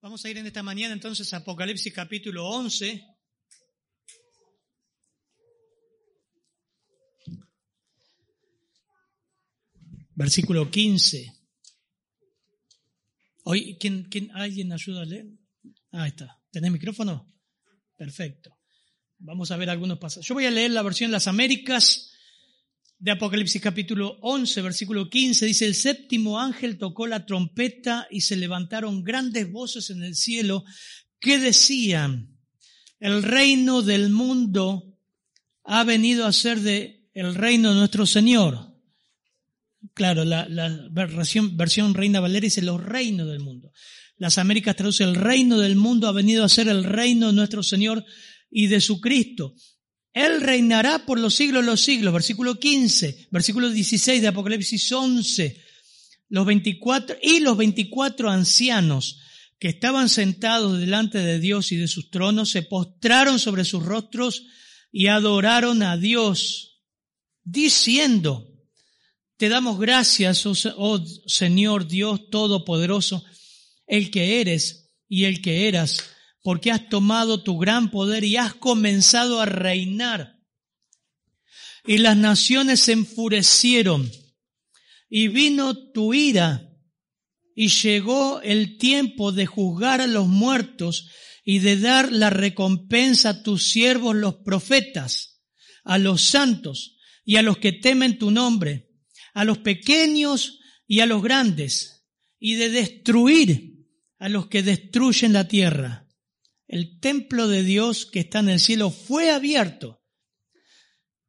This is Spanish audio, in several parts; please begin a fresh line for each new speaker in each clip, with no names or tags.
Vamos a ir en esta mañana entonces a Apocalipsis capítulo 11. Versículo 15. Hoy, ¿quién, quién, ¿Alguien ayuda a leer? Ah, ahí está. ¿Tenés micrófono? Perfecto. Vamos a ver algunos pasajes. Yo voy a leer la versión Las Américas de Apocalipsis capítulo 11, versículo 15. Dice, el séptimo ángel tocó la trompeta y se levantaron grandes voces en el cielo que decían, el reino del mundo ha venido a ser de el reino de nuestro Señor. Claro, la, versión Reina Valeria dice los reinos del mundo. Las Américas traduce el reino del mundo ha venido a ser el reino de nuestro Señor y de su Cristo. Él reinará por los siglos de los siglos. Versículo 15, versículo 16 de Apocalipsis 11. Los 24 y los 24 ancianos que estaban sentados delante de Dios y de sus tronos se postraron sobre sus rostros y adoraron a Dios, diciendo, te damos gracias, oh, oh Señor Dios Todopoderoso, el que eres y el que eras, porque has tomado tu gran poder y has comenzado a reinar. Y las naciones se enfurecieron y vino tu ira y llegó el tiempo de juzgar a los muertos y de dar la recompensa a tus siervos los profetas, a los santos y a los que temen tu nombre a los pequeños y a los grandes, y de destruir a los que destruyen la tierra. El templo de Dios que está en el cielo fue abierto,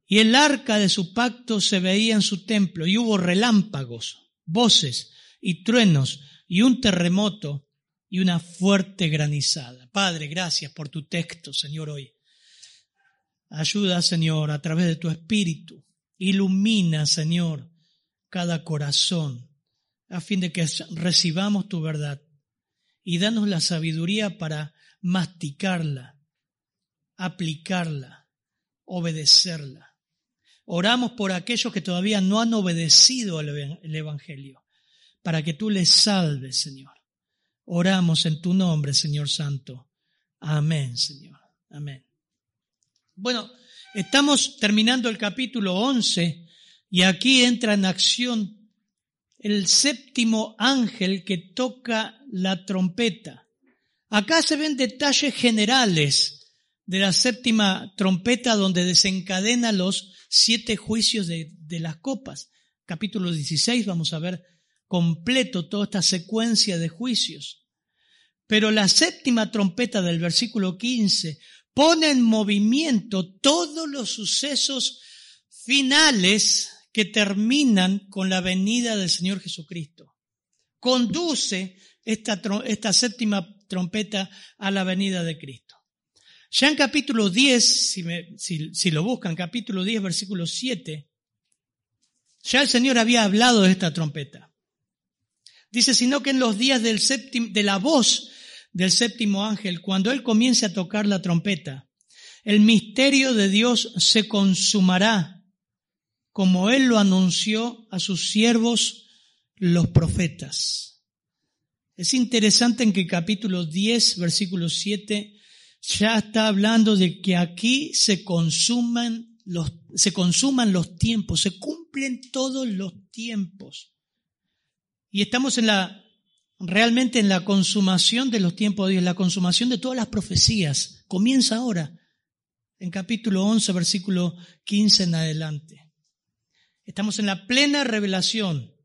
y el arca de su pacto se veía en su templo, y hubo relámpagos, voces y truenos, y un terremoto, y una fuerte granizada. Padre, gracias por tu texto, Señor, hoy. Ayuda, Señor, a través de tu espíritu. Ilumina, Señor, cada corazón, a fin de que recibamos tu verdad y danos la sabiduría para masticarla, aplicarla, obedecerla. Oramos por aquellos que todavía no han obedecido el Evangelio, para que tú les salves, Señor. Oramos en tu nombre, Señor Santo. Amén, Señor. Amén. Bueno, estamos terminando el capítulo 11 y aquí entra en acción el séptimo ángel que toca la trompeta. Acá se ven detalles generales de la séptima trompeta donde desencadena los siete juicios de, las copas. Capítulo 16 vamos a ver completo toda esta secuencia de juicios. Pero la séptima trompeta del versículo 15 pone en movimiento todos los sucesos finales que terminan con la venida del Señor Jesucristo. Conduce esta, esta séptima trompeta a la venida de Cristo. Ya en capítulo 10, si, lo buscan, capítulo 10, versículo 7, ya el Señor había hablado de esta trompeta. Dice, sino que en los días del séptimo, de la voz del séptimo ángel, cuando Él comience a tocar la trompeta, el misterio de Dios se consumará como Él lo anunció a sus siervos los profetas. Es interesante en que capítulo 10, versículo 7, ya está hablando de que aquí se consuman los, se consuman los tiempos, se cumplen todos los tiempos. Y estamos en la, realmente en la consumación de los tiempos de Dios, la consumación de todas las profecías. Comienza ahora, en capítulo 11, versículo 15 en adelante. Estamos en la plena revelación.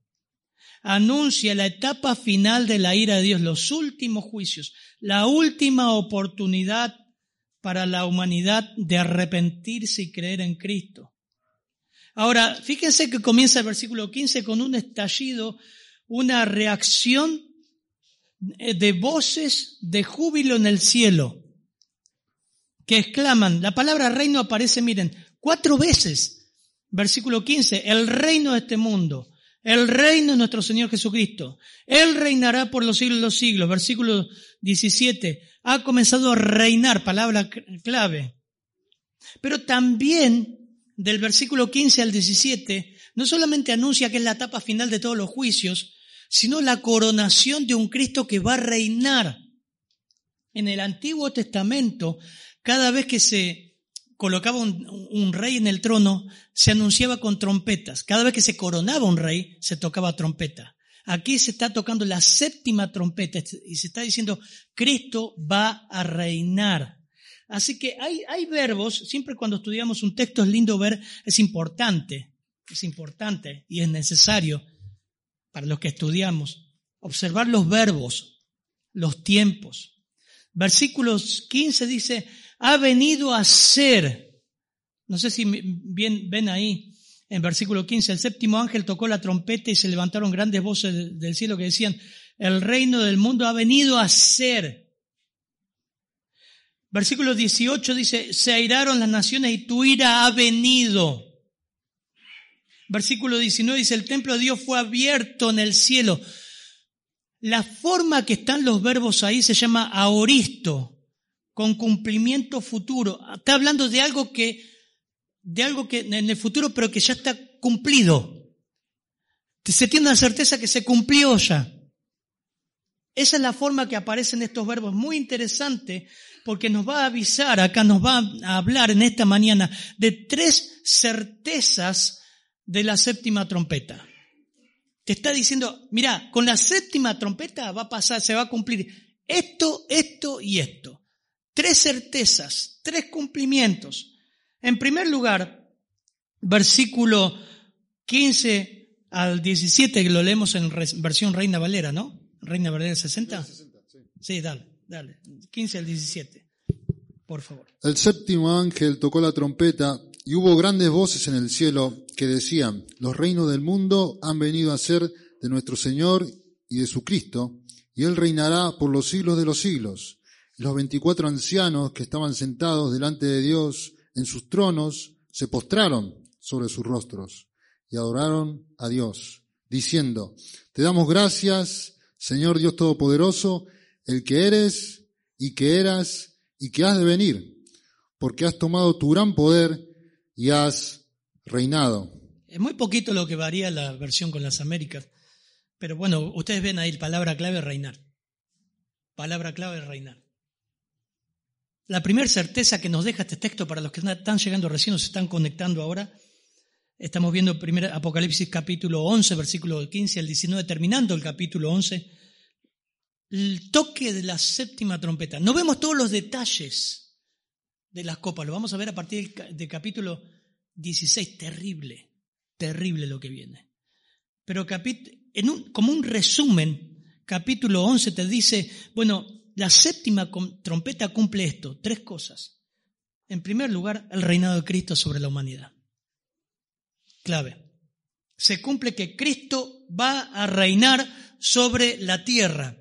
Anuncia la etapa final de la ira de Dios, los últimos juicios, la última oportunidad para la humanidad de arrepentirse y creer en Cristo. Ahora, fíjense que comienza el versículo 15 con un estallido, una reacción de voces de júbilo en el cielo que exclaman, la palabra reino aparece, miren, cuatro veces. Versículo 15, el reino de este mundo, el reino de nuestro Señor Jesucristo. Él reinará por los siglos de los siglos. Versículo 17, ha comenzado a reinar, palabra clave. Pero también del versículo 15 al 17, no solamente anuncia que es la etapa final de todos los juicios, sino la coronación de un Cristo que va a reinar. En el Antiguo Testamento, cada vez que se colocaba un, rey en el trono, se anunciaba con trompetas. Cada vez que se coronaba un rey, se tocaba trompeta. Aquí se está tocando la séptima trompeta y se está diciendo, Cristo va a reinar. Así que hay, hay verbos, siempre cuando estudiamos un texto es lindo ver, es importante, es importante y es necesario para los que estudiamos, observar los verbos, los tiempos. Versículos 15 dice, ha venido a ser, no sé si bien, ven ahí, en versículo 15, el séptimo ángel tocó la trompeta y se levantaron grandes voces del cielo que decían, el reino del mundo ha venido a ser. Versículo 18 dice, se airaron las naciones y tu ira ha venido. Versículo 19 dice, el templo de Dios fue abierto en el cielo. La forma que están los verbos ahí se llama aoristo, con cumplimiento futuro. Está hablando de algo que, de algo que en el futuro, pero que ya está cumplido. Se tiene la certeza que se cumplió ya. Esa es la forma que aparecen estos verbos. Muy interesante porque nos va a avisar, acá nos va a hablar en esta mañana de tres certezas de la séptima trompeta. Te está diciendo, mira, con la séptima trompeta va a pasar, se va a cumplir esto, esto y esto. Tres certezas, tres cumplimientos. En primer lugar, versículo 15 al 17, que lo leemos en versión Reina Valera, ¿no? Reina Valera 60. Sí, dale, dale. 15 al 17, por favor.
El séptimo ángel tocó la trompeta y hubo grandes voces en el cielo que decían, los reinos del mundo han venido a ser de nuestro Señor y de su Cristo, y Él reinará por los siglos de los siglos. Los veinticuatro ancianos que estaban sentados delante de Dios en sus tronos se postraron sobre sus rostros y adoraron a Dios, diciendo, Te damos gracias, Señor Dios Todopoderoso, el que eres y que eras y que has de venir, porque has tomado tu gran poder y has reinado.
Es muy poquito lo que varía la versión con las Américas, pero bueno, ustedes ven ahí, palabra clave reinar. Palabra clave reinar. La primera certeza que nos deja este texto para los que están llegando recién, se están conectando ahora, estamos viendo primer Apocalipsis capítulo 11, versículo 15 al 19, terminando el capítulo 11, el toque de la séptima trompeta. No vemos todos los detalles de las copas. Lo vamos a ver a partir del capítulo 16. Terrible, terrible lo que viene. Pero en un, como un resumen, capítulo 11 te dice, bueno, la séptima trompeta cumple esto, tres cosas. En primer lugar, el reinado de Cristo sobre la humanidad. Clave. Se cumple que Cristo va a reinar sobre la tierra.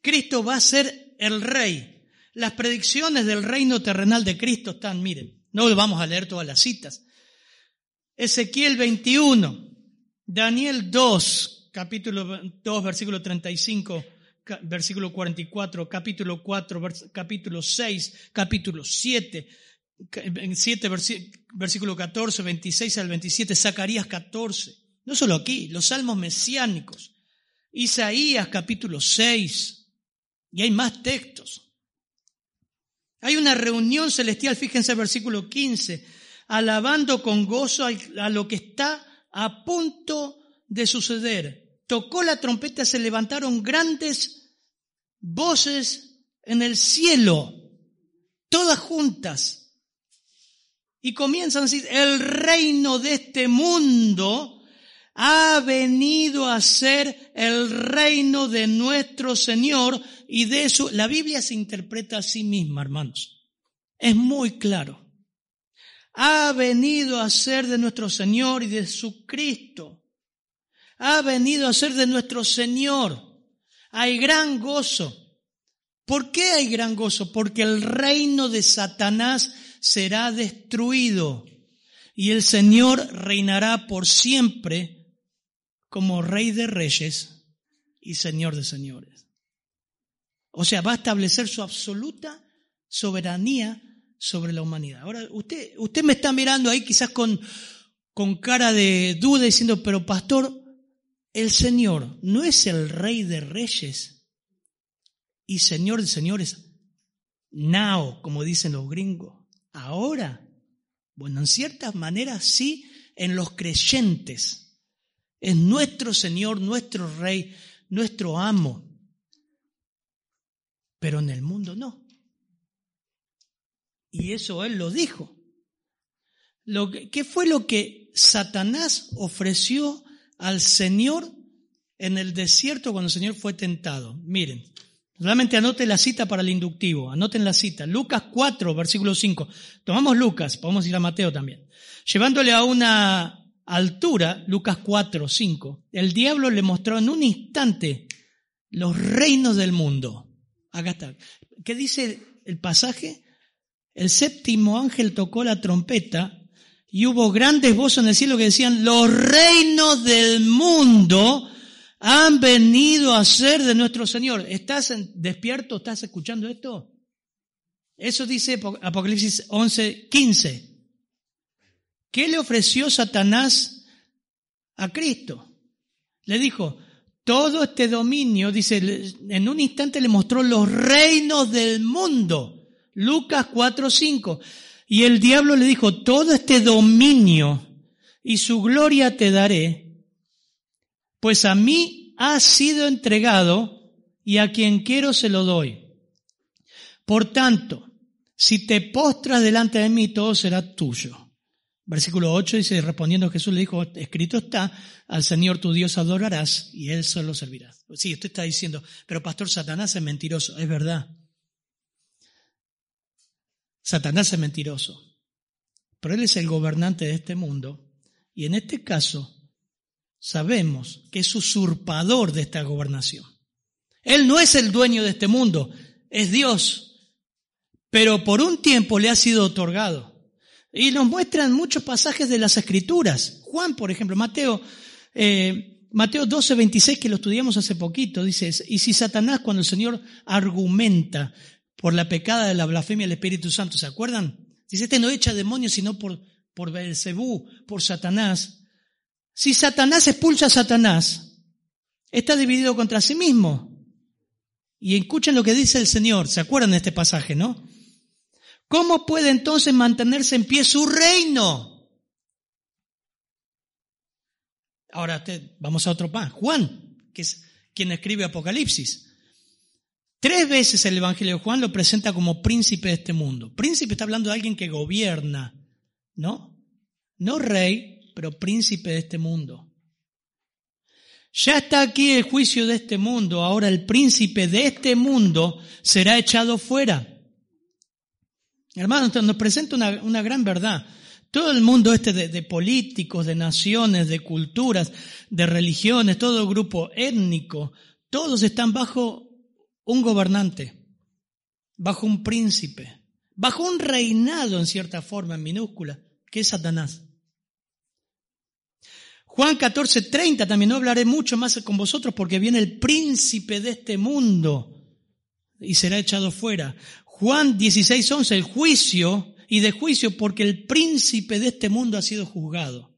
Cristo va a ser el rey. Las predicciones del reino terrenal de Cristo están, miren, no vamos a leer todas las citas. Ezequiel 21, Daniel 2, capítulo 2, versículo 35, versículo 44, capítulo 4, capítulo 6, capítulo 7, 7 versículo 14, 26 al 27, Zacarías 14. No solo aquí, los salmos mesiánicos, Isaías capítulo 6, y hay más textos. Hay una reunión celestial, fíjense el versículo 15, alabando con gozo a lo que está a punto de suceder. Tocó la trompeta, se levantaron grandes voces en el cielo, todas juntas, y comienzan a decir, el reino de este mundo ha venido a ser el reino de nuestro Señor y de eso la Biblia se interpreta a sí misma, hermanos. Es muy claro. Ha venido a ser de nuestro Señor y de su Cristo. Ha venido a ser de nuestro Señor. Hay gran gozo. ¿Por qué hay gran gozo? Porque el reino de Satanás será destruido y el Señor reinará por siempre como rey de reyes y señor de señores. O sea, va a establecer su absoluta soberanía sobre la humanidad. Ahora, usted, usted me está mirando ahí quizás con, con cara de duda diciendo, pero pastor, el Señor no es el rey de reyes y señor de señores. Now, como dicen los gringos. Ahora. Bueno, en ciertas maneras sí, en los creyentes. Es nuestro Señor, nuestro Rey, nuestro amo. Pero en el mundo no. Y eso Él lo dijo. Lo que, ¿Qué fue lo que Satanás ofreció al Señor en el desierto cuando el Señor fue tentado? Miren, Realmente anoten la cita para el inductivo, anoten la cita. Lucas 4, versículo 5. Tomamos Lucas, podemos ir a Mateo también. Llevándole a una altura, Lucas 4, 5, el diablo le mostró en un instante los reinos del mundo. Acá está. ¿Qué dice el pasaje? El séptimo ángel tocó la trompeta y hubo grandes voces en el cielo que decían, los reinos del mundo han venido a ser de nuestro Señor. ¿Estás despierto? ¿Estás escuchando esto? Eso dice Apocalipsis 11, 15. ¿Qué le ofreció Satanás a Cristo? Le dijo, todo este dominio, dice, en un instante le mostró los reinos del mundo. Lucas 4, 5. Y el diablo le dijo, todo este dominio y su gloria te daré pues a mí ha sido entregado y a quien quiero se lo doy. Por tanto, si te postras delante de mí, todo será tuyo. Versículo 8 dice, respondiendo Jesús le dijo, escrito está, al Señor tu Dios adorarás y Él solo servirá. Sí, usted está diciendo, pero pastor, Satanás es mentiroso. Es verdad. Satanás es mentiroso. Pero Él es el gobernante de este mundo. Y en este caso, sabemos que es usurpador de esta gobernación. Él no es el dueño de este mundo, es Dios, pero por un tiempo le ha sido otorgado. Y nos muestran muchos pasajes de las escrituras. Juan, por ejemplo, Mateo, eh, Mateo 12, 26, que lo estudiamos hace poquito, dice, y si Satanás, cuando el Señor argumenta por la pecada de la blasfemia del Espíritu Santo, ¿se acuerdan? Dice, este no echa demonios sino por, por Belcebú, por Satanás. Si Satanás expulsa a Satanás, está dividido contra sí mismo. Y escuchen lo que dice el Señor, ¿se acuerdan de este pasaje, no? ¿Cómo puede entonces mantenerse en pie su reino? Ahora vamos a otro pan. Juan, que es quien escribe Apocalipsis. Tres veces el Evangelio de Juan lo presenta como príncipe de este mundo. Príncipe está hablando de alguien que gobierna, ¿no? No rey, pero príncipe de este mundo. Ya está aquí el juicio de este mundo, ahora el príncipe de este mundo será echado fuera. Hermanos, nos presenta una, gran verdad. Todo el mundo este de, de, políticos, de naciones, de culturas, de religiones, todo grupo étnico, todos están bajo un gobernante, bajo un príncipe, bajo un reinado en cierta forma, en minúscula, que es Satanás. Juan 14, 30 también no hablaré mucho más con vosotros porque viene el príncipe de este mundo y será echado fuera. Juan 16, 11, el juicio y de juicio porque el príncipe de este mundo ha sido juzgado.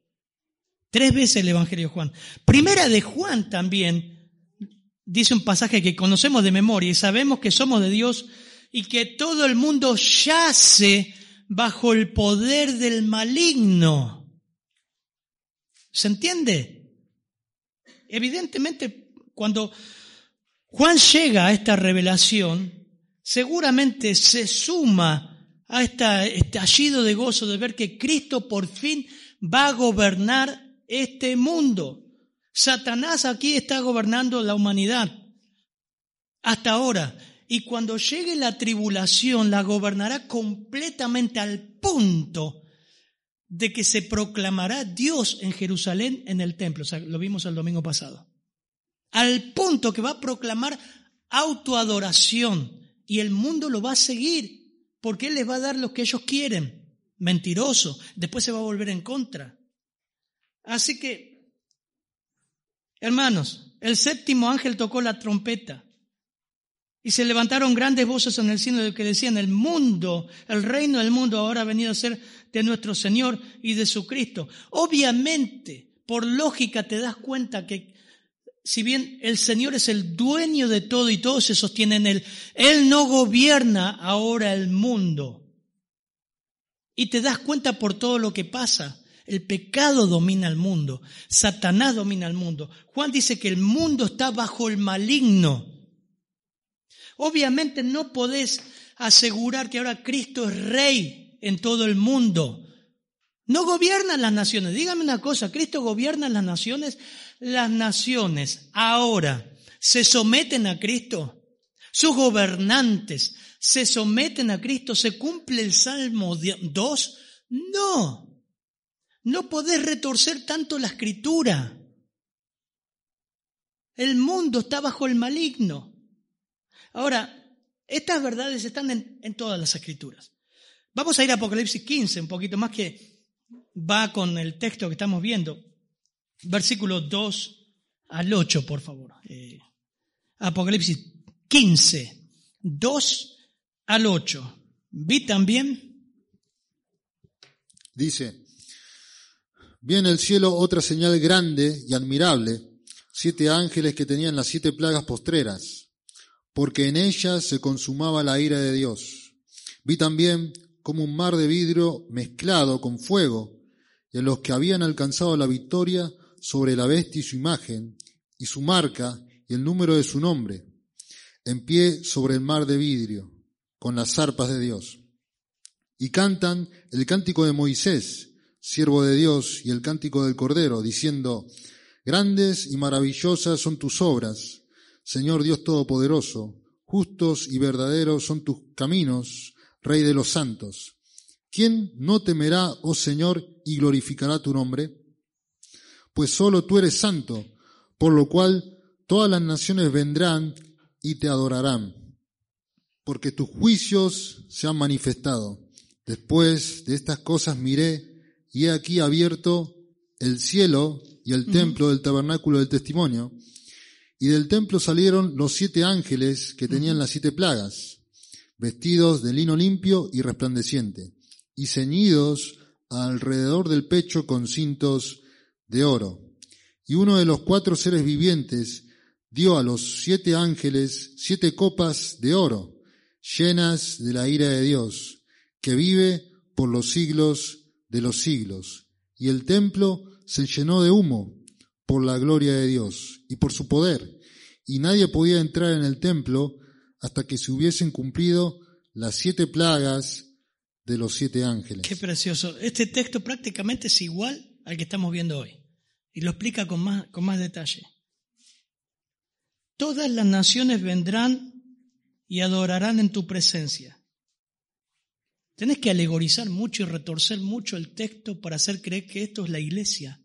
Tres veces el Evangelio de Juan. Primera de Juan también dice un pasaje que conocemos de memoria y sabemos que somos de Dios y que todo el mundo yace bajo el poder del maligno. ¿Se entiende? Evidentemente, cuando Juan llega a esta revelación, seguramente se suma a este estallido de gozo de ver que Cristo por fin va a gobernar este mundo. Satanás aquí está gobernando la humanidad hasta ahora. Y cuando llegue la tribulación, la gobernará completamente al punto de que se proclamará Dios en Jerusalén en el templo. Lo vimos el domingo pasado. al punto que va a proclamar autoadoración y el mundo lo va a seguir porque Él les va a dar lo que ellos quieren. Mentiroso, después se va a volver en contra. Así que, hermanos, el séptimo ángel tocó la trompeta y se levantaron grandes voces en el cielo que decían, el mundo, el reino del mundo ahora ha venido a ser de nuestro Señor y de su Cristo. Obviamente, por lógica te das cuenta que si bien el Señor es el dueño de todo y todo se sostiene en Él, Él no gobierna ahora el mundo. Y te das cuenta por todo lo que pasa. El pecado domina el mundo. Satanás domina el mundo. Juan dice que el mundo está bajo el maligno. Obviamente no podés asegurar que ahora Cristo es rey en todo el mundo. No gobiernan las naciones. Dígame una cosa, ¿Cristo gobierna las naciones? Las naciones ahora se someten a Cristo. Sus gobernantes se someten a Cristo. ¿Se cumple el Salmo 2? No. No podés retorcer tanto la escritura. El mundo está bajo el maligno. Ahora, estas verdades están en, todas las escrituras. Vamos a ir a Apocalipsis 15, un poquito más que va con el texto que estamos viendo. Versículo 2 al 8, por favor. Eh, Apocalipsis 15, 2 al 8. ¿Vi también?
Dice, vi en el cielo otra señal grande y admirable, siete ángeles que tenían las siete plagas postreras porque en ella se consumaba la ira de Dios. Vi también como un mar de vidrio mezclado con fuego, y en los que habían alcanzado la victoria sobre la bestia y su imagen, y su marca y el número de su nombre, en pie sobre el mar de vidrio, con las arpas de Dios. Y cantan el cántico de Moisés, siervo de Dios, y el cántico del Cordero, diciendo, Grandes y maravillosas son tus obras, Señor Dios Todopoderoso, justos y verdaderos son tus caminos, Rey de los santos. ¿Quién no temerá, oh Señor, y glorificará tu nombre? Pues solo tú eres santo, por lo cual todas las naciones vendrán y te adorarán, porque tus juicios se han manifestado. Después de estas cosas miré, y he aquí abierto el cielo y el templo del tabernáculo del testimonio, y del templo salieron los siete ángeles que tenían las siete plagas, vestidos de lino limpio y resplandeciente, y ceñidos alrededor del pecho con cintos de oro. Y uno de los cuatro seres vivientes dio a los siete ángeles siete copas de oro, llenas de la ira de Dios, que vive por los siglos de los siglos. Y el templo se llenó de humo por la gloria de Dios y por su poder, y nadie podía entrar en el templo hasta que se hubiesen cumplido las siete plagas de los siete ángeles.
Qué precioso. Este texto prácticamente es igual al que estamos viendo hoy y lo explica con más, con más detalle. Todas las naciones vendrán y adorarán en tu presencia. Tenés que alegorizar mucho y retorcer mucho el texto para hacer creer que esto es la iglesia.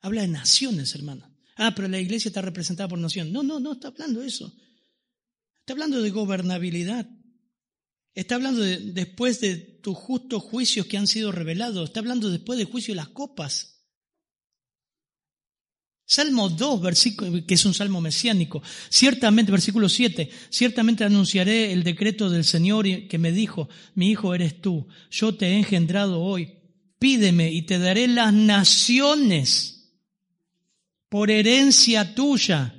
Habla de naciones, hermano. Ah, pero la iglesia está representada por nación. No, no, no está hablando de eso. Está hablando de gobernabilidad. Está hablando de, después de tus justos juicios que han sido revelados. Está hablando después del juicio de las copas. Salmo 2, versículo, que es un salmo mesiánico. Ciertamente, versículo 7, ciertamente anunciaré el decreto del Señor que me dijo, mi hijo eres tú, yo te he engendrado hoy, pídeme y te daré las naciones por herencia tuya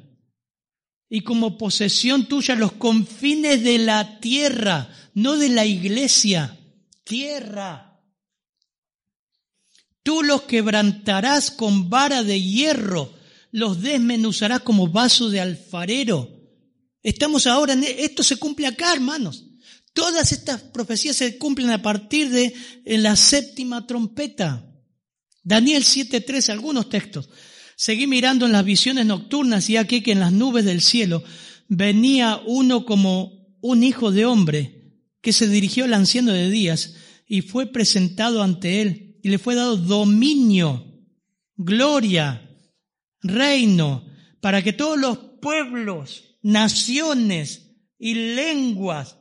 y como posesión tuya los confines de la tierra, no de la iglesia, tierra. Tú los quebrantarás con vara de hierro, los desmenuzarás como vaso de alfarero. Estamos ahora en esto se cumple acá, hermanos. Todas estas profecías se cumplen a partir de la séptima trompeta. Daniel 7:3, algunos textos. Seguí mirando en las visiones nocturnas y aquí que en las nubes del cielo venía uno como un hijo de hombre que se dirigió al anciano de días y fue presentado ante él y le fue dado dominio, gloria, reino, para que todos los pueblos, naciones y lenguas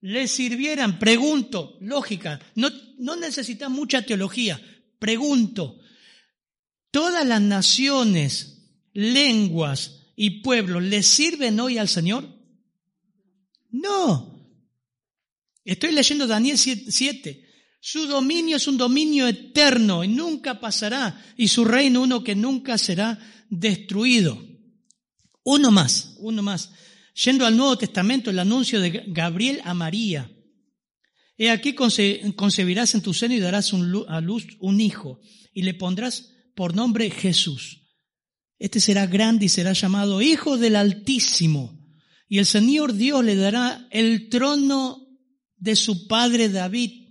le sirvieran. Pregunto, lógica, no, no mucha teología. Pregunto, ¿todas las naciones, lenguas y pueblos le sirven hoy al Señor? No. Estoy leyendo Daniel 7. Su dominio es un dominio eterno y nunca pasará, y su reino uno que nunca será destruido. Uno más, uno más. Yendo al Nuevo Testamento, el anuncio de Gabriel a María. He aquí concebirás en tu seno y darás a luz un hijo, y le pondrás por nombre Jesús. Este será grande y será llamado Hijo del Altísimo. Y el Señor Dios le dará el trono de su padre David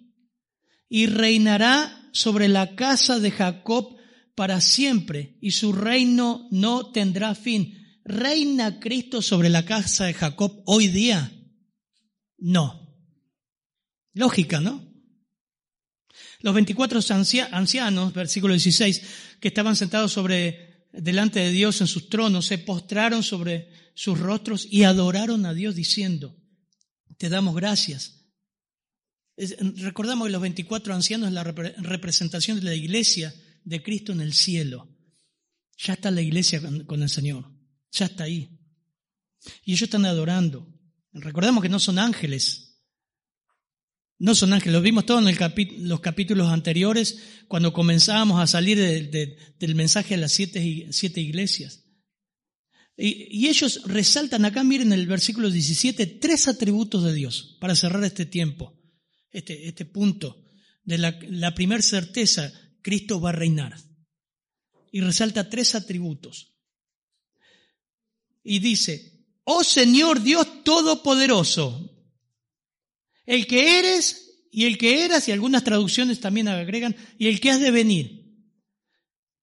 y reinará sobre la casa de Jacob para siempre y su reino no tendrá fin. ¿Reina Cristo sobre la casa de Jacob hoy día? No. Lógica, ¿no? Los 24 ancianos, versículo 16, que estaban sentados sobre, delante de Dios en sus tronos, se postraron sobre sus rostros y adoraron a Dios diciendo, te damos gracias recordamos que los 24 ancianos es la representación de la iglesia de Cristo en el cielo. Ya está la iglesia con, el Señor. Ya está ahí. Y ellos están adorando. Recordemos que no son ángeles. No son ángeles. Lo vimos todo en los capítulos anteriores cuando comenzábamos a salir del mensaje a las siete, iglesias. Y, y, ellos resaltan acá, miren el versículo 17, tres atributos de Dios para cerrar este tiempo este, este punto de la, la primera certeza, Cristo va a reinar. Y resalta tres atributos. Y dice, oh Señor Dios Todopoderoso, el que eres y el que eras, y algunas traducciones también agregan, y el que has de venir.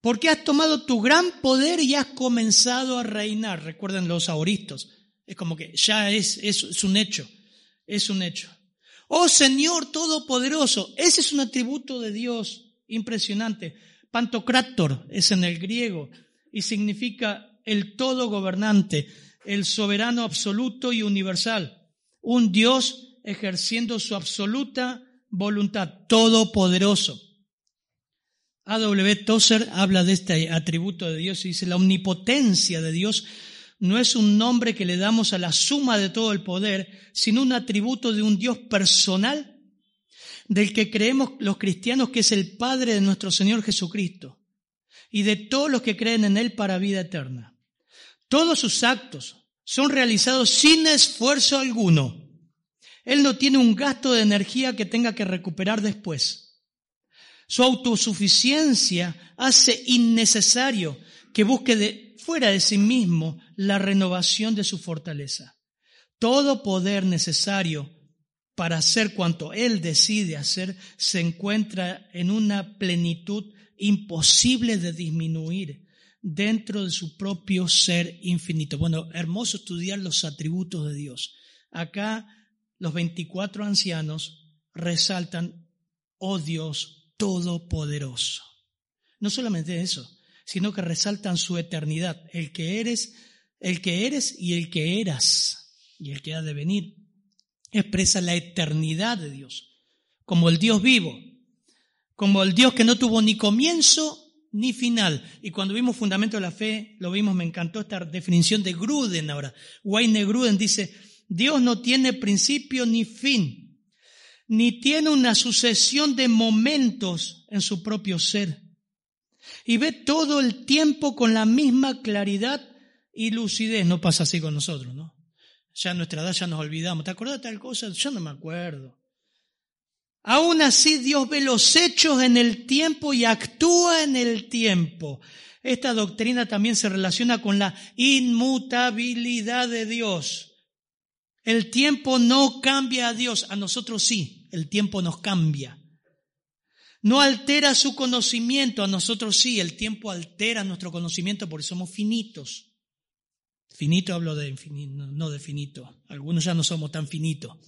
Porque has tomado tu gran poder y has comenzado a reinar. Recuerden los aoristos. Es como que ya es, es, es un hecho. Es un hecho. Oh Señor Todopoderoso, ese es un atributo de Dios impresionante. Pantocrator es en el griego y significa el todo gobernante, el soberano absoluto y universal. Un Dios ejerciendo su absoluta voluntad, todopoderoso. A.W. Tozer habla de este atributo de Dios y dice la omnipotencia de Dios no es un nombre que le damos a la suma de todo el poder, sino un atributo de un Dios personal del que creemos los cristianos que es el Padre de nuestro Señor Jesucristo y de todos los que creen en Él para vida eterna. Todos sus actos son realizados sin esfuerzo alguno. Él no tiene un gasto de energía que tenga que recuperar después. Su autosuficiencia hace innecesario que busque de fuera de sí mismo la renovación de su fortaleza. Todo poder necesario para hacer cuanto Él decide hacer se encuentra en una plenitud imposible de disminuir dentro de su propio ser infinito. Bueno, hermoso estudiar los atributos de Dios. Acá los 24 ancianos resaltan, oh Dios Todopoderoso. No solamente eso, sino que resaltan su eternidad, el que eres, el que eres y el que eras y el que ha de venir. Expresa la eternidad de Dios, como el Dios vivo, como el Dios que no tuvo ni comienzo ni final. Y cuando vimos Fundamento de la Fe, lo vimos, me encantó esta definición de Gruden ahora. Wayne Gruden dice, Dios no tiene principio ni fin, ni tiene una sucesión de momentos en su propio ser y ve todo el tiempo con la misma claridad y lucidez. No pasa así con nosotros, ¿no? Ya nuestra edad ya nos olvidamos. ¿Te acuerdas de tal cosa? Yo no me acuerdo. Aún así Dios ve los hechos en el tiempo y actúa en el tiempo. Esta doctrina también se relaciona con la inmutabilidad de Dios. El tiempo no cambia a Dios, a nosotros sí, el tiempo nos cambia. No altera su conocimiento, a nosotros sí, el tiempo altera nuestro conocimiento porque somos finitos. Finito hablo de infinito, no de finito. Algunos ya no somos tan finitos.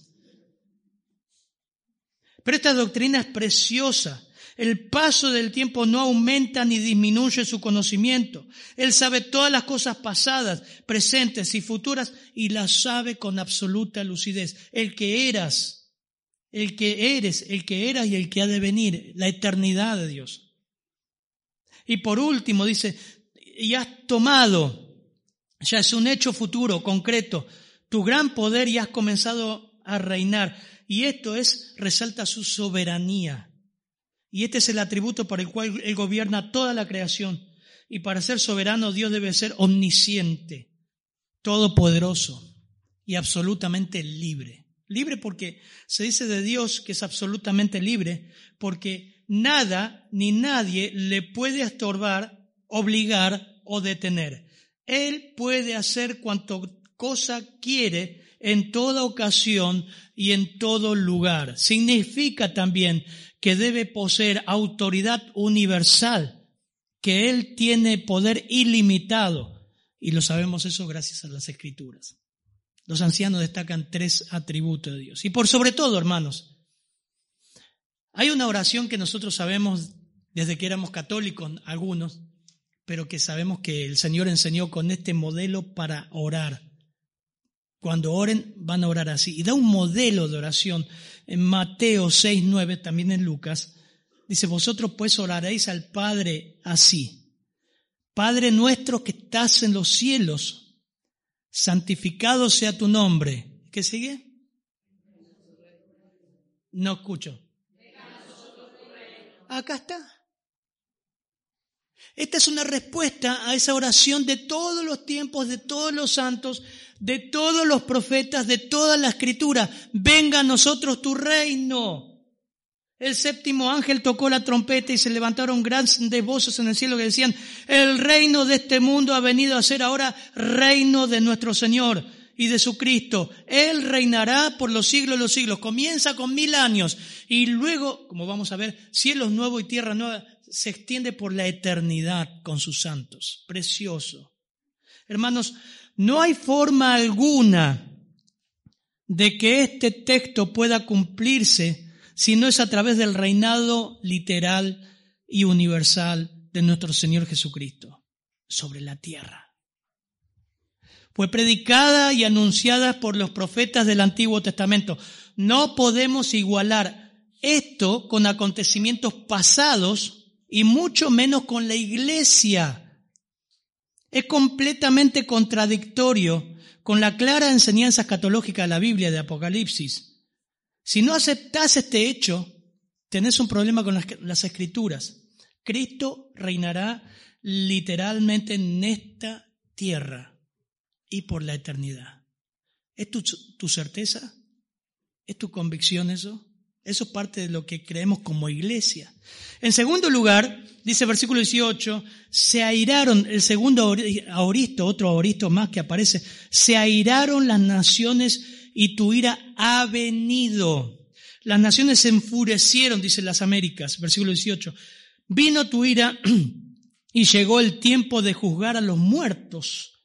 Pero esta doctrina es preciosa. El paso del tiempo no aumenta ni disminuye su conocimiento. Él sabe todas las cosas pasadas, presentes y futuras y las sabe con absoluta lucidez. El que eras, el que eres, el que eras y el que ha de venir, la eternidad de Dios. Y por último dice, y has tomado, ya es un hecho futuro, concreto, tu gran poder y has comenzado a reinar. Y esto es, resalta su soberanía. Y este es el atributo por el cual Él gobierna toda la creación. Y para ser soberano Dios debe ser omnisciente, todopoderoso y absolutamente libre. Libre porque se dice de Dios que es absolutamente libre, porque nada ni nadie le puede estorbar, obligar o detener. Él puede hacer cuanto cosa quiere en toda ocasión y en todo lugar. Significa también que debe poseer autoridad universal, que Él tiene poder ilimitado. Y lo sabemos eso gracias a las escrituras. Los ancianos destacan tres atributos de Dios. Y por sobre todo, hermanos, hay una oración que nosotros sabemos desde que éramos católicos, algunos, pero que sabemos que el Señor enseñó con este modelo para orar. Cuando oren, van a orar así. Y da un modelo de oración en Mateo 6, 9, también en Lucas. Dice, vosotros pues oraréis al Padre así. Padre nuestro que estás en los cielos, santificado sea tu nombre. ¿Qué sigue? No escucho. Acá está. Esta es una respuesta a esa oración de todos los tiempos, de todos los santos, de todos los profetas, de toda la escritura. Venga a nosotros tu reino. El séptimo ángel tocó la trompeta y se levantaron grandes voces en el cielo que decían, el reino de este mundo ha venido a ser ahora reino de nuestro Señor y de su Cristo. Él reinará por los siglos de los siglos. Comienza con mil años y luego, como vamos a ver, cielos nuevos y tierra nueva, se extiende por la eternidad con sus santos. Precioso. Hermanos, no hay forma alguna de que este texto pueda cumplirse si no es a través del reinado literal y universal de nuestro Señor Jesucristo sobre la tierra. Fue predicada y anunciada por los profetas del Antiguo Testamento. No podemos igualar esto con acontecimientos pasados y mucho menos con la iglesia es completamente contradictorio con la clara enseñanza escatológica de la Biblia de Apocalipsis. Si no aceptas este hecho, tenés un problema con las, escrituras. Cristo reinará literalmente en esta tierra y por la eternidad. ¿Es tu, certeza? ¿Es tu convicción eso? Eso es parte de lo que creemos como iglesia. En segundo lugar, dice versículo 18, se airaron, el segundo aoristo, otro aoristo más que aparece, se airaron las naciones y tu ira ha venido. Las naciones se enfurecieron, dice las Américas, versículo 18. Vino tu ira y llegó el tiempo de juzgar a los muertos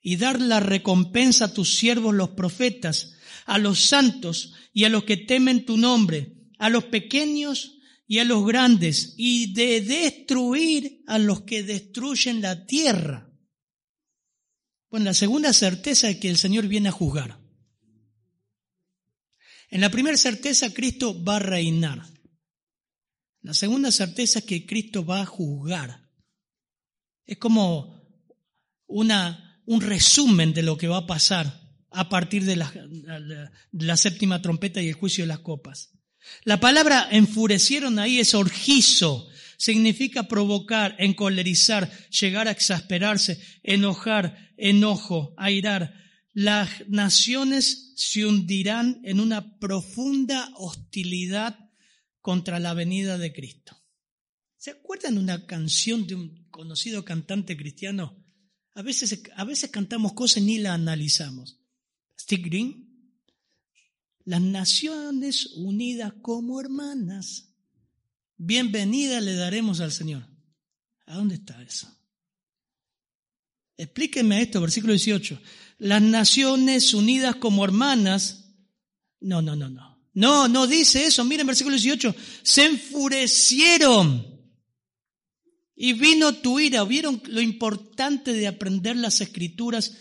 y dar la recompensa a tus siervos los profetas a los santos y a los que temen tu nombre, a los pequeños y a los grandes, y de destruir a los que destruyen la tierra. Bueno, la segunda certeza es que el Señor viene a juzgar. En la primera certeza, Cristo va a reinar. La segunda certeza es que Cristo va a juzgar. Es como una, un resumen de lo que va a pasar a partir de la, séptima trompeta y el juicio de las copas. La palabra enfurecieron ahí es orgizo, significa provocar, encolerizar, llegar a exasperarse, enojar, enojo, airar. Las naciones se hundirán en una profunda hostilidad contra la venida de Cristo. ¿Se acuerdan de una canción de un conocido cantante cristiano? A veces, a veces cantamos cosas y ni la analizamos. Stick Green. Las Naciones Unidas como hermanas. Bienvenida le daremos al Señor. ¿A dónde está eso? Explíqueme esto, versículo 18. Las Naciones Unidas como hermanas. No, no, no, no. No, no dice eso. Miren versículo 18. Se enfurecieron. Y vino tu ira. ¿Vieron lo importante de aprender las escrituras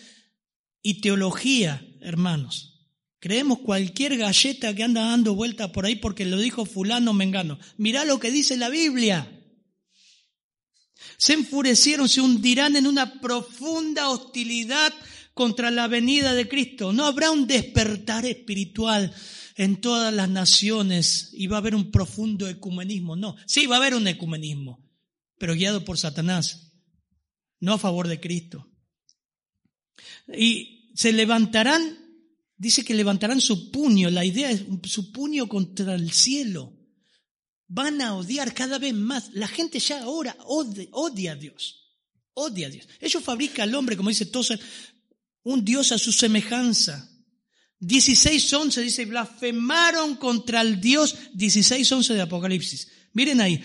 y teología, hermanos? Creemos cualquier galleta que anda dando vuelta por ahí porque lo dijo fulano mengano. Mirá lo que dice la Biblia. Se enfurecieron, se hundirán en una profunda hostilidad contra la venida de Cristo. No habrá un despertar espiritual en todas las naciones y va a haber un profundo ecumenismo. No, sí va a haber un ecumenismo, pero guiado por Satanás, no a favor de Cristo. Y se levantarán Dice que levantarán su puño, la idea es su puño contra el cielo. Van a odiar cada vez más. La gente ya ahora odia, a Dios. Odia a Dios. Ellos fabrican al hombre, como dice Tozer, un Dios a su semejanza. 16.11 dice, blasfemaron contra el Dios, 16.11 de Apocalipsis. Miren ahí,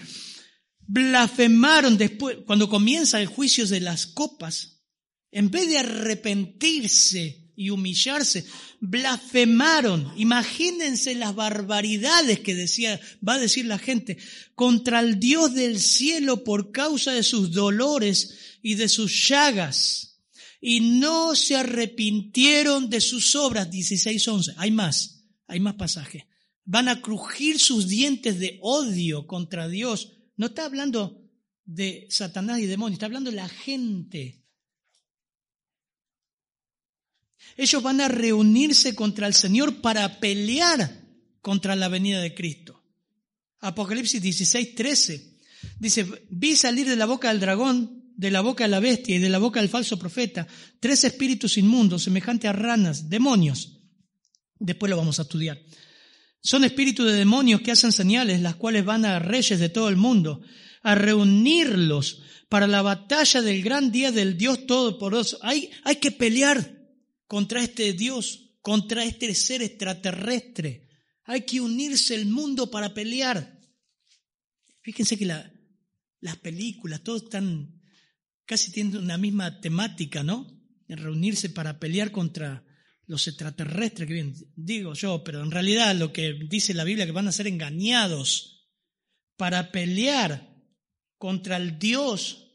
blasfemaron después, cuando comienza el juicio de las copas, en vez de arrepentirse y humillarse, blasfemaron. Imagínense las barbaridades que decía, va a decir la gente, contra el Dios del cielo por causa de sus dolores y de sus llagas. Y no se arrepintieron de sus obras, 16.11. Hay más, hay más pasajes. Van a crujir sus dientes de odio contra Dios. No está hablando de Satanás y demonios, está hablando de la gente ellos van a reunirse contra el Señor para pelear contra la venida de Cristo. Apocalipsis 16, 13. Dice, vi salir de la boca del dragón, de la boca de la bestia y de la boca del falso profeta, tres espíritus inmundos, semejantes a ranas, demonios. Después lo vamos a estudiar. Son espíritus de demonios que hacen señales, las cuales van a reyes de todo el mundo, a reunirlos para la batalla del gran día del Dios Todopoderoso. Hay, hay que pelear contra este Dios, contra este ser extraterrestre. Hay que unirse el mundo para pelear. Fíjense que las películas, todos están, casi tienen una misma temática, ¿no? Reunirse para pelear contra los extraterrestres, que bien digo yo, pero en realidad lo que dice la Biblia que van a ser engañados para pelear contra el Dios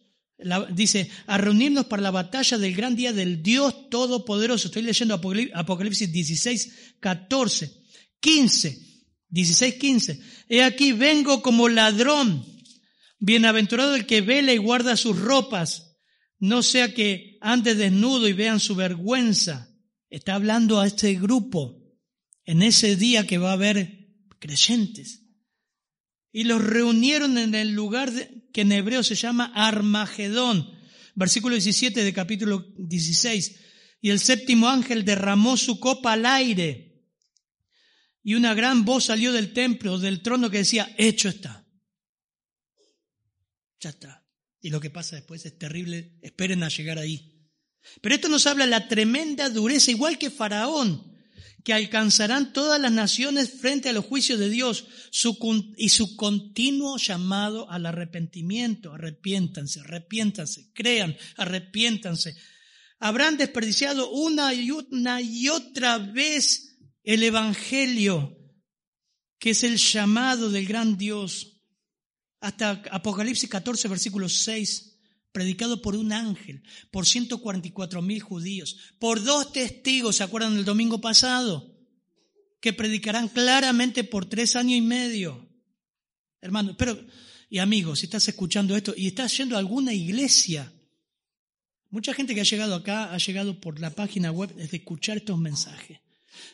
dice, a reunirnos para la batalla del gran día del Dios Todopoderoso. Estoy leyendo Apocalipsis 16, 14, 15, 16, 15. He aquí vengo como ladrón. Bienaventurado el que vela y guarda sus ropas, no sea que ande desnudo y vean su vergüenza. Está hablando a este grupo en ese día que va a haber creyentes y los reunieron en el lugar que en hebreo se llama Armagedón. Versículo 17 de capítulo 16. Y el séptimo ángel derramó su copa al aire. Y una gran voz salió del templo, del trono, que decía, hecho está. Ya está. Y lo que pasa después es terrible. Esperen a llegar ahí. Pero esto nos habla de la tremenda dureza, igual que Faraón que alcanzarán todas las naciones frente a los juicios de Dios y su continuo llamado al arrepentimiento. Arrepiéntanse, arrepiéntanse, crean, arrepiéntanse. Habrán desperdiciado una y una y otra vez el Evangelio, que es el llamado del gran Dios. Hasta Apocalipsis 14, versículo 6 predicado por un ángel, por 144 mil judíos, por dos testigos, ¿se acuerdan del domingo pasado? Que predicarán claramente por tres años y medio. Hermano, pero, y amigos, si estás escuchando esto y estás yendo a alguna iglesia, mucha gente que ha llegado acá ha llegado por la página web desde escuchar estos mensajes.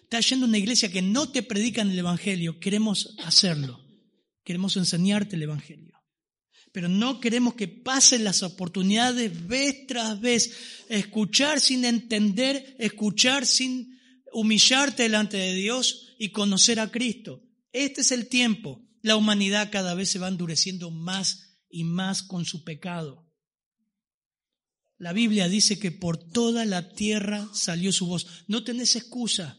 Estás yendo a una iglesia que no te predican el Evangelio, queremos hacerlo, queremos enseñarte el Evangelio pero no queremos que pasen las oportunidades vez tras vez, escuchar sin entender, escuchar sin humillarte delante de Dios y conocer a Cristo. Este es el tiempo. La humanidad cada vez se va endureciendo más y más con su pecado. La Biblia dice que por toda la tierra salió su voz. No tenés excusa.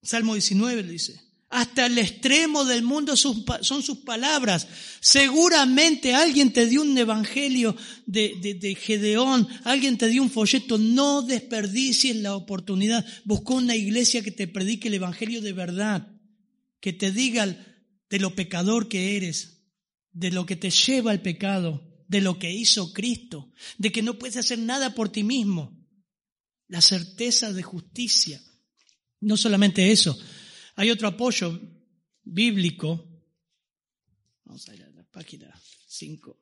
Salmo 19 dice, hasta el extremo del mundo son sus palabras. Seguramente alguien te dio un evangelio de, Gedeón, alguien te dio un folleto. No desperdicies la oportunidad. Busca una iglesia que te predique el evangelio de verdad. que te diga de lo pecador que eres, de lo que te lleva al pecado, de lo que hizo Cristo, de que no puedes hacer nada por ti mismo. La certeza de justicia. No solamente eso, hay otro apoyo bíblico. Vamos a ir a la página 5.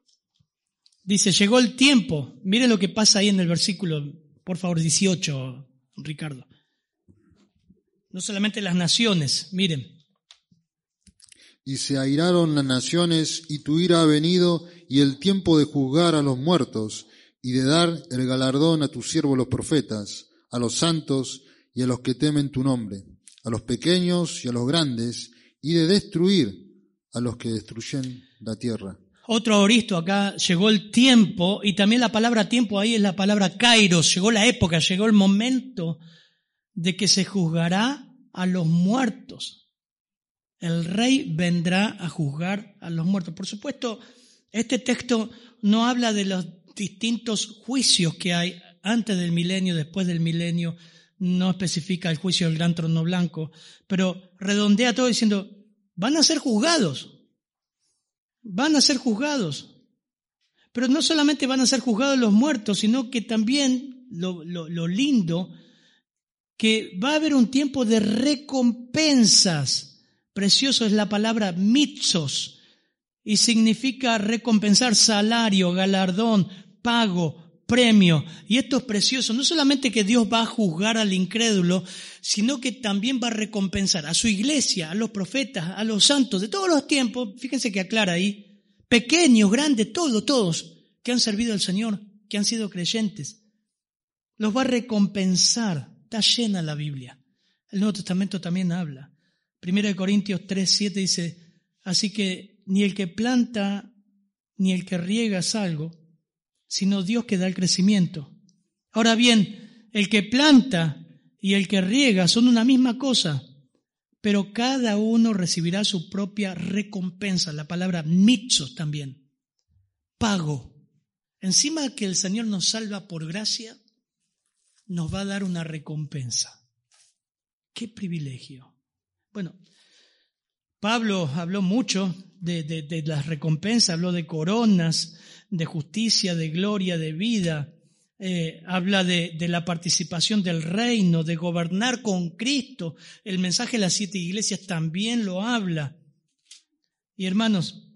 Dice, llegó el tiempo. Mire lo que pasa ahí en el versículo, por favor, 18, Ricardo. No solamente las naciones, miren.
Y se airaron las naciones, y tu ira ha venido, y el tiempo de juzgar a los muertos, y de dar el galardón a tus siervos los profetas, a los santos y a los que temen tu nombre, a los pequeños y a los grandes, y de destruir a los que destruyen la tierra.
Otro auristo acá, llegó el tiempo, y también la palabra tiempo ahí es la palabra kairos, llegó la época, llegó el momento de que se juzgará a los muertos. El rey vendrá a juzgar a los muertos. Por supuesto, este texto no habla de los distintos juicios que hay antes del milenio, después del milenio, no especifica el juicio del gran trono blanco, pero redondea todo diciendo, van a ser juzgados van a ser juzgados. Pero no solamente van a ser juzgados los muertos, sino que también lo, lindo, que va a haber un tiempo de recompensas. Precioso es la palabra mitzos y significa recompensar salario, galardón, pago, premio. Y esto es precioso. No solamente que Dios va a juzgar al incrédulo, sino que también va a recompensar a su iglesia, a los profetas, a los santos de todos los tiempos. Fíjense que aclara ahí. Pequeños, grandes, todos, todos que han servido al Señor, que han sido creyentes. Los va a recompensar. Está llena la Biblia. El Nuevo Testamento también habla. Primera de Corintios 3, 7 dice, así que ni el que planta ni el que riega es algo, sino Dios que da el crecimiento. Ahora bien, el que planta y el que riega son una misma cosa, pero cada uno recibirá su propia recompensa, la palabra mitzos también, pago. Encima que el Señor nos salva por gracia, nos va a dar una recompensa. ¡Qué privilegio! Bueno, Pablo habló mucho de, de las recompensas, habló de coronas, de justicia, de gloria, de vida. Eh, habla de, la participación del reino, de gobernar con Cristo. El mensaje de las siete iglesias también lo habla. Y hermanos,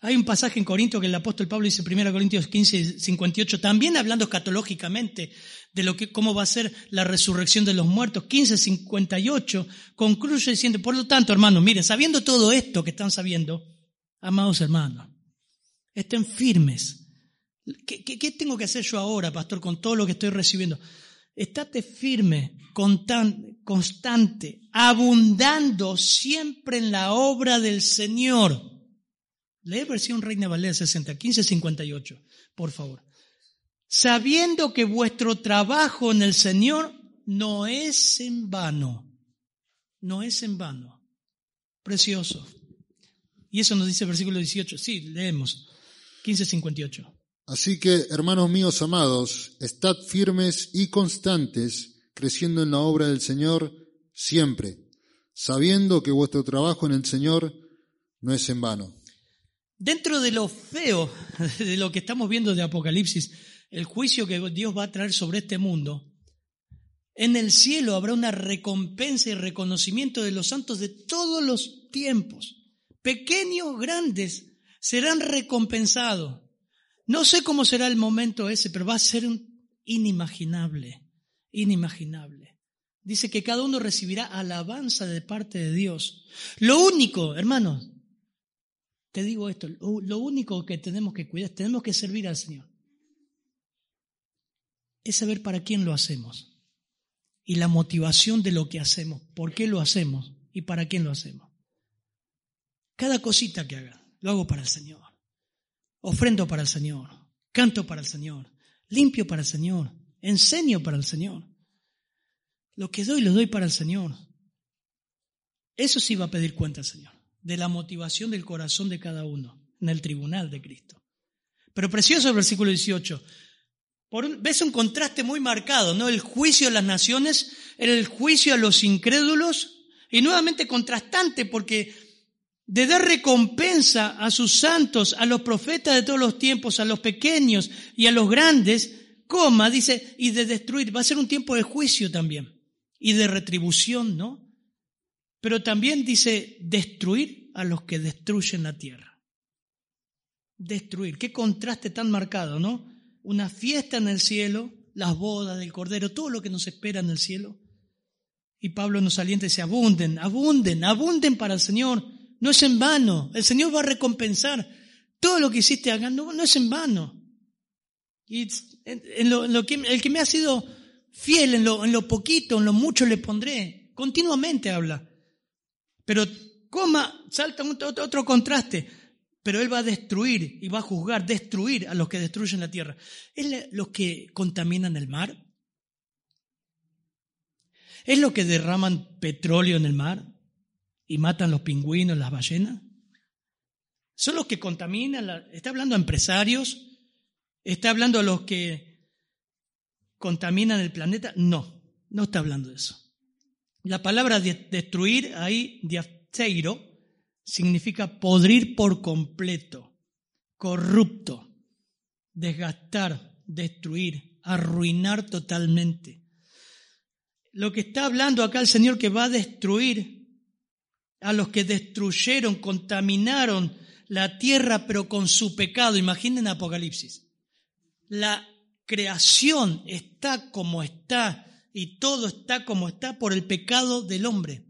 hay un pasaje en Corinto que el apóstol Pablo dice, 1 Corintios 15, 58, también hablando escatológicamente de lo que, cómo va a ser la resurrección de los muertos. 15, 58, concluye diciendo, por lo tanto, hermanos, miren, sabiendo todo esto que están sabiendo, amados hermanos, Estén firmes. ¿Qué, tengo que hacer yo ahora, pastor, con todo lo que estoy recibiendo? Estate firme, constante, abundando siempre en la obra del Señor. Lee versión Reina Valera 60, 15, 58, por favor. Sabiendo que vuestro trabajo en el Señor no es en vano. No es en vano. Precioso. Y eso nos dice el versículo 18. Sí, leemos. 1558.
Así que, hermanos míos amados, estad firmes y constantes, creciendo en la obra del Señor siempre, sabiendo que vuestro trabajo en el Señor no es en vano.
Dentro de lo feo de lo que estamos viendo de Apocalipsis, el juicio que Dios va a traer sobre este mundo, en el cielo habrá una recompensa y reconocimiento de los santos de todos los tiempos, pequeños, grandes, serán recompensados. No sé cómo será el momento ese, pero va a ser inimaginable, inimaginable. Dice que cada uno recibirá alabanza de parte de Dios. Lo único, hermanos, te digo esto, lo único que tenemos que cuidar, tenemos que servir al Señor, es saber para quién lo hacemos y la motivación de lo que hacemos, por qué lo hacemos y para quién lo hacemos. Cada cosita que haga lo hago para el Señor. Ofrendo para el Señor. Canto para el Señor. Limpio para el Señor. Enseño para el Señor. Lo que doy, lo doy para el Señor. Eso sí va a pedir cuenta el Señor. De la motivación del corazón de cada uno en el tribunal de Cristo. Pero precioso el versículo 18. Por ves un contraste muy marcado, ¿no? El juicio a las naciones, el juicio a los incrédulos, Y nuevamente contrastante porque de dar recompensa a sus santos, a los profetas de todos los tiempos, a los pequeños y a los grandes, coma, dice, y de destruir. Va a ser un tiempo de juicio también y de retribución, ¿no? Pero también dice destruir a los que destruyen la tierra. Destruir. Qué contraste tan marcado, ¿no? Una fiesta en el cielo, las bodas del Cordero, todo lo que nos espera en el cielo. Y Pablo nos alienta y dice, abunden, abunden, abunden para el Señor. No es en vano. El Señor va a recompensar. Todo lo que hiciste acá no, es en vano. El que me ha sido fiel en lo, poquito, en lo mucho le pondré. Continuamente habla. Pero coma, salta otro, otro contraste. Pero Él va a destruir y va a juzgar, destruir a los que destruyen la tierra. ¿Es los que contaminan el mar? ¿Es lo que derraman petróleo en el mar y matan los pingüinos, las ballenas? ¿Son los que contaminan? ¿Está hablando a empresarios? ¿Está hablando a los que contaminan el planeta? No, no está hablando de eso. La palabra destruir ahí, diafteiro, significa podrir por completo, corrupto, desgastar, destruir, arruinar totalmente. Lo que está hablando acá el Señor que va a destruir a los que destruyeron, contaminaron la tierra, pero con su pecado. Imaginen Apocalipsis. La creación está como está y todo está como está por el pecado del hombre.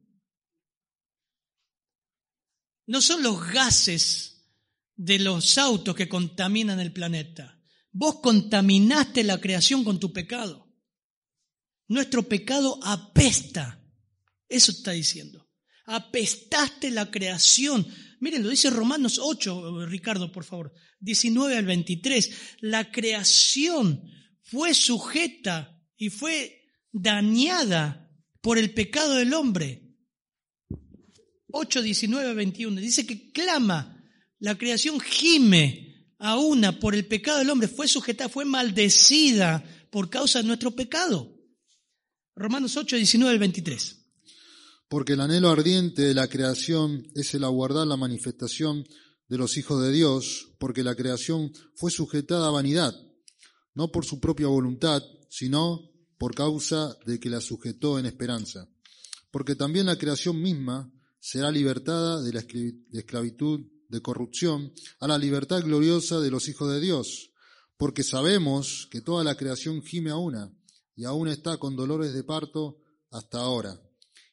No son los gases de los autos que contaminan el planeta. Vos contaminaste la creación con tu pecado. Nuestro pecado apesta. Eso está diciendo. Apestaste la creación. Miren, lo dice Romanos 8, Ricardo, por favor, 19 al 23. La creación fue sujeta y fue dañada por el pecado del hombre. 8, 19, 21. Dice que clama, la creación gime a una por el pecado del hombre, fue sujetada, fue maldecida por causa de nuestro pecado. Romanos 8, 19 23.
Porque el anhelo ardiente de la creación es el aguardar la manifestación de los hijos de Dios, porque la creación fue sujetada a vanidad, no por su propia voluntad, sino por causa de que la sujetó en esperanza. Porque también la creación misma será libertada de la esclavitud de corrupción a la libertad gloriosa de los hijos de Dios. Porque sabemos que toda la creación gime a una y aún está con dolores de parto hasta ahora.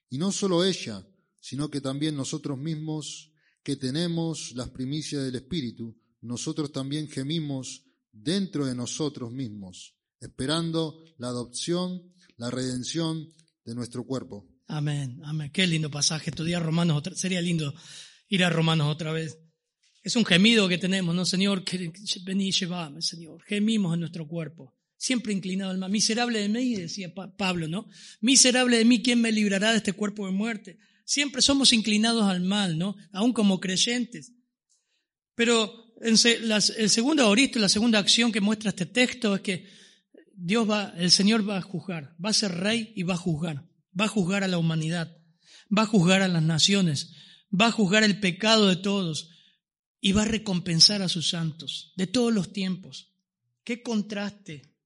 Y no solo ella, sino que también nosotros mismos, que tenemos las primicias del Espíritu, nosotros también gemimos dentro de nosotros mismos esperando la adopción, la redención de nuestro cuerpo.
Amén, amén. Qué lindo pasaje. Estudiar Romanos, otra, sería lindo ir a Romanos otra vez. Es un gemido que tenemos, ¿no, Señor? Vení llevame, Señor. Gemimos en nuestro cuerpo. Siempre inclinado al mal. Miserable de mí, decía Pablo, ¿no? Miserable de mí, ¿quién me librará de este cuerpo de muerte? Siempre somos inclinados al mal, ¿no? Aún como creyentes. Pero el segundo oristo, la segunda acción que muestra este texto es que Dios va, el Señor va a juzgar, va a ser rey y va a juzgar, va a juzgar a la humanidad, va a juzgar a las naciones, va a juzgar el pecado de todos y va a recompensar a sus santos de todos los tiempos. Qué contraste.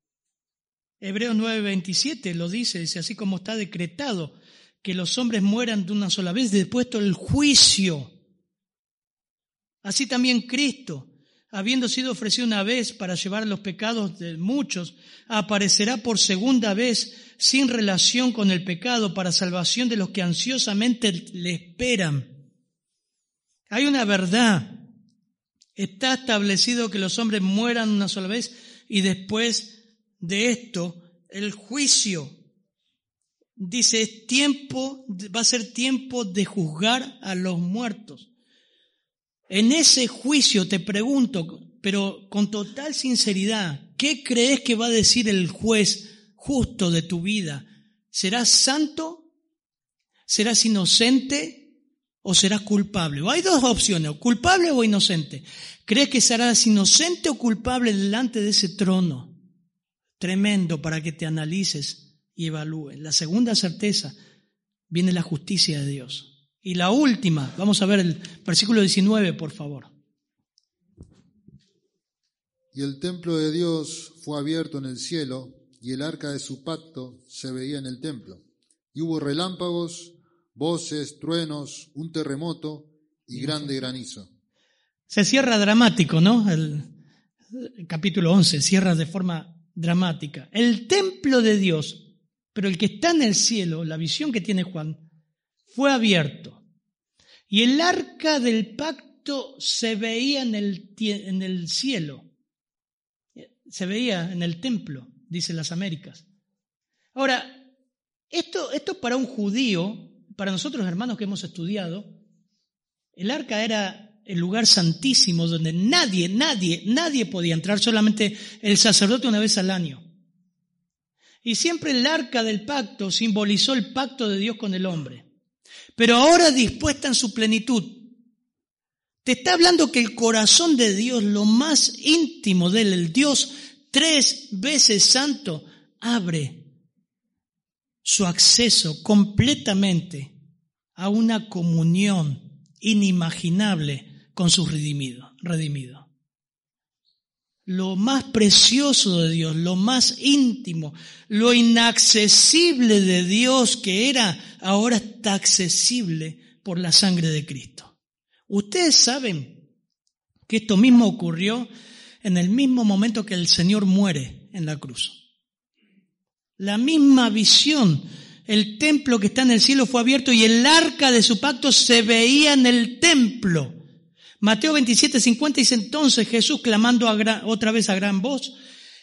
Hebreos 9:27 lo dice, dice así como está decretado que los hombres mueran de una sola vez, después todo el juicio. Así también Cristo habiendo sido ofrecido una vez para llevar los pecados de muchos, aparecerá por segunda vez sin relación con el pecado para salvación de los que ansiosamente le esperan. Hay una verdad. Está establecido que los hombres mueran una sola vez y después de esto el juicio. Dice, es tiempo, va a ser tiempo de juzgar a los muertos. En ese juicio te pregunto, pero con total sinceridad, ¿qué crees que va a decir el juez justo de tu vida? ¿Serás santo? ¿Serás inocente? ¿O serás culpable? O hay dos opciones, culpable o inocente. ¿Crees que serás inocente o culpable delante de ese trono? Tremendo para que te analices y evalúes. La segunda certeza, viene la justicia de Dios. Y la última, vamos a ver el versículo 19, por favor.
Y el templo de Dios fue abierto en el cielo, y el arca de su pacto se veía en el templo. Y hubo relámpagos, voces, truenos, un terremoto y grande granizo.
Se cierra dramático, ¿no? El, el capítulo 11 cierra de forma dramática. El templo de Dios, pero el que está en el cielo, la visión que tiene Juan, fue abierto. Y el arca del pacto se veía en el, en el cielo, se veía en el templo, dice las Américas. Ahora, esto, esto para un judío, para nosotros hermanos que hemos estudiado, el arca era el lugar santísimo donde nadie, nadie, nadie podía entrar, solamente el sacerdote una vez al año. Y siempre el arca del pacto simbolizó el pacto de Dios con el hombre. Pero ahora dispuesta en su plenitud. Te está hablando que el corazón de Dios, lo más íntimo de él, el Dios tres veces santo, abre su acceso completamente a una comunión inimaginable con sus redimidos. Redimido. Lo más precioso de Dios, lo más íntimo, lo inaccesible de Dios que era, ahora está accesible por la sangre de Cristo. Ustedes saben que esto mismo ocurrió en el mismo momento que el Señor muere en la cruz. La misma visión, el templo que está en el cielo fue abierto y el arca de su pacto se veía en el templo. Mateo 27, 50 dice entonces Jesús clamando otra vez a gran voz,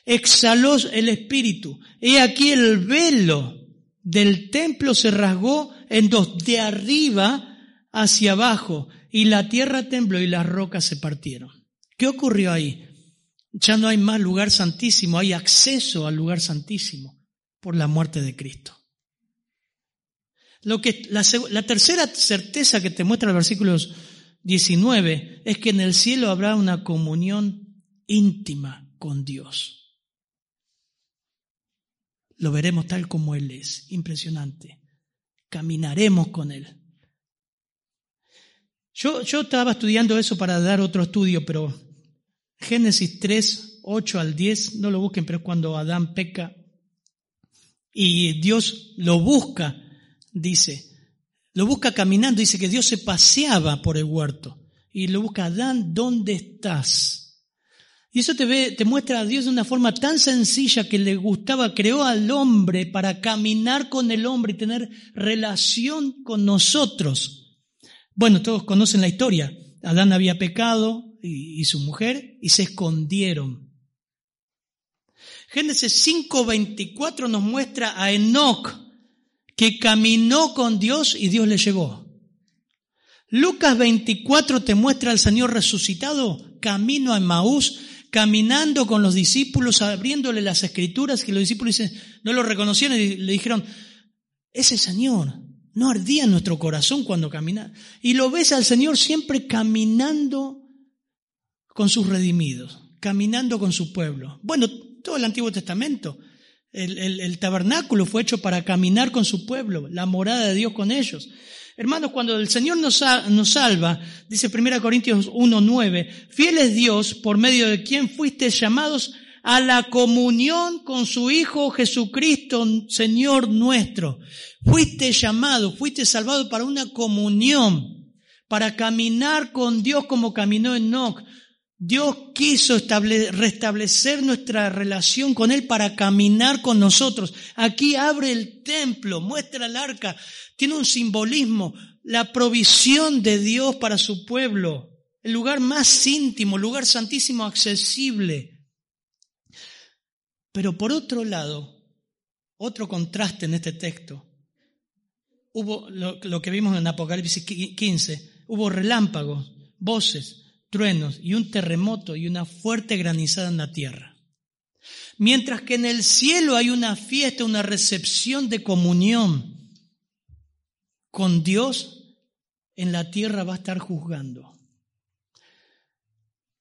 exhaló el espíritu. He aquí el velo del templo se rasgó en dos, de arriba hacia abajo, y la tierra tembló y las rocas se partieron. ¿Qué ocurrió ahí? Ya no hay más lugar santísimo, hay acceso al lugar santísimo por la muerte de Cristo. Lo que, la, la tercera certeza que te muestra el versículos 19 es que en el cielo habrá una comunión íntima con Dios. Lo veremos tal como Él es, impresionante. Caminaremos con Él. Yo, yo estaba estudiando eso para dar otro estudio, pero Génesis 3, 8 al 10, no lo busquen, pero es cuando Adán peca y Dios lo busca, dice, lo busca caminando, dice que Dios se paseaba por el huerto y lo busca, Adán, ¿dónde estás? Y eso te, ve, te muestra a Dios de una forma tan sencilla que le gustaba, creó al hombre para caminar con el hombre y tener relación con nosotros. Bueno, todos conocen la historia. Adán había pecado y, y su mujer y se escondieron. Génesis 5:24 nos muestra a Enoch, que caminó con Dios y Dios le llevó. Lucas 24 te muestra al Señor resucitado, camino a Maús, caminando con los discípulos, abriéndole las escrituras, que los discípulos no lo reconocieron y le dijeron, ese Señor no ardía en nuestro corazón cuando caminaba. Y lo ves al Señor siempre caminando con sus redimidos, caminando con su pueblo. Bueno, todo el Antiguo Testamento. El, tabernáculo fue hecho para caminar con su pueblo, la morada de Dios con ellos. Hermanos, cuando el Señor nos, salva, dice 1 Corintios 1.9, fiel es Dios por medio de quien fuiste llamados a la comunión con su Hijo Jesucristo, Señor nuestro. Fuiste llamado, fuiste salvado para una comunión, para caminar con Dios como caminó Enoch, Dios quiso restablecer nuestra relación con Él para caminar con nosotros. Aquí abre el templo, muestra el arca, tiene un simbolismo, la provisión de Dios para su pueblo, el lugar más íntimo, el lugar santísimo, accesible. Pero por otro lado, otro contraste en este texto, hubo lo, lo que vimos en Apocalipsis 15, hubo relámpagos, voces, truenos y un terremoto y una fuerte granizada en la tierra. Mientras que en el cielo hay una fiesta, una recepción de comunión con Dios, en la tierra va a estar juzgando.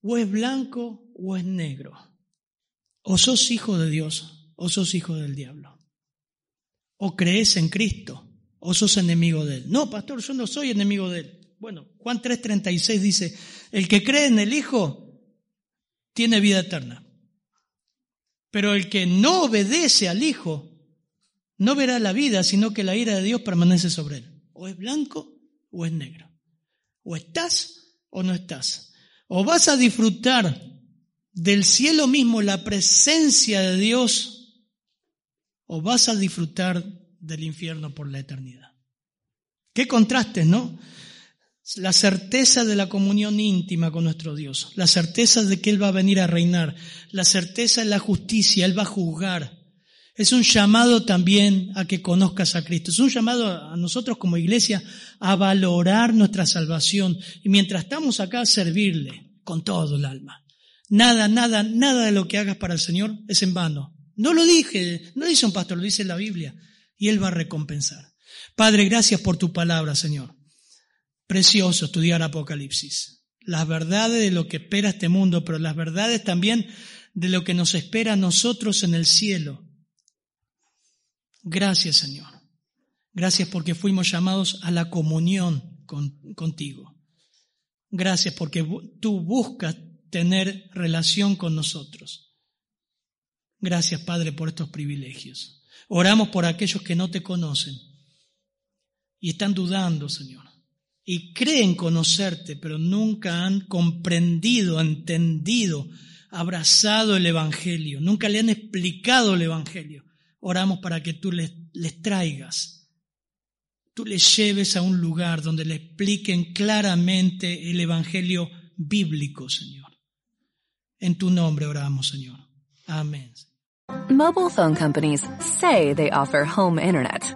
O es blanco o es negro. O sos hijo de Dios o sos hijo del diablo. O crees en Cristo o sos enemigo de él. No, pastor, yo no soy enemigo de él. Bueno, Juan 3:36 dice, el que cree en el Hijo tiene vida eterna. Pero el que no obedece al Hijo no verá la vida, sino que la ira de Dios permanece sobre él. O es blanco o es negro. O estás o no estás. O vas a disfrutar del cielo mismo, la presencia de Dios, o vas a disfrutar del infierno por la eternidad. Qué contrastes, ¿no? La certeza de la comunión íntima con nuestro Dios, la certeza de que Él va a venir a reinar, la certeza de la justicia, Él va a juzgar, es un llamado también a que conozcas a Cristo. Es un llamado a nosotros como iglesia a valorar nuestra salvación y mientras estamos acá servirle con todo el alma. Nada, nada, nada de lo que hagas para el Señor es en vano. No lo dije, no dice un pastor, lo dice la Biblia y Él va a recompensar. Padre, gracias por tu palabra, Señor. Precioso estudiar Apocalipsis. Las verdades de lo que espera este mundo, pero las verdades también de lo que nos espera a nosotros en el cielo Gracias, Señor. Gracias porque fuimos llamados a la comunión contigo. Gracias porque tú buscas tener relación con nosotros. Gracias, Padre, por estos privilegios. Oramos por aquellos que no te conocen y están dudando, Señor. Y creen conocerte, pero nunca han comprendido, entendido, abrazado el Evangelio. Nunca le han explicado el Evangelio oramos para que tú les, traigas, tú les lleves a un lugar donde le expliquen claramente el Evangelio bíblico, Señor. En tu nombre oramos, Señor. Amén.
Mobile phone companies say they offer home internet.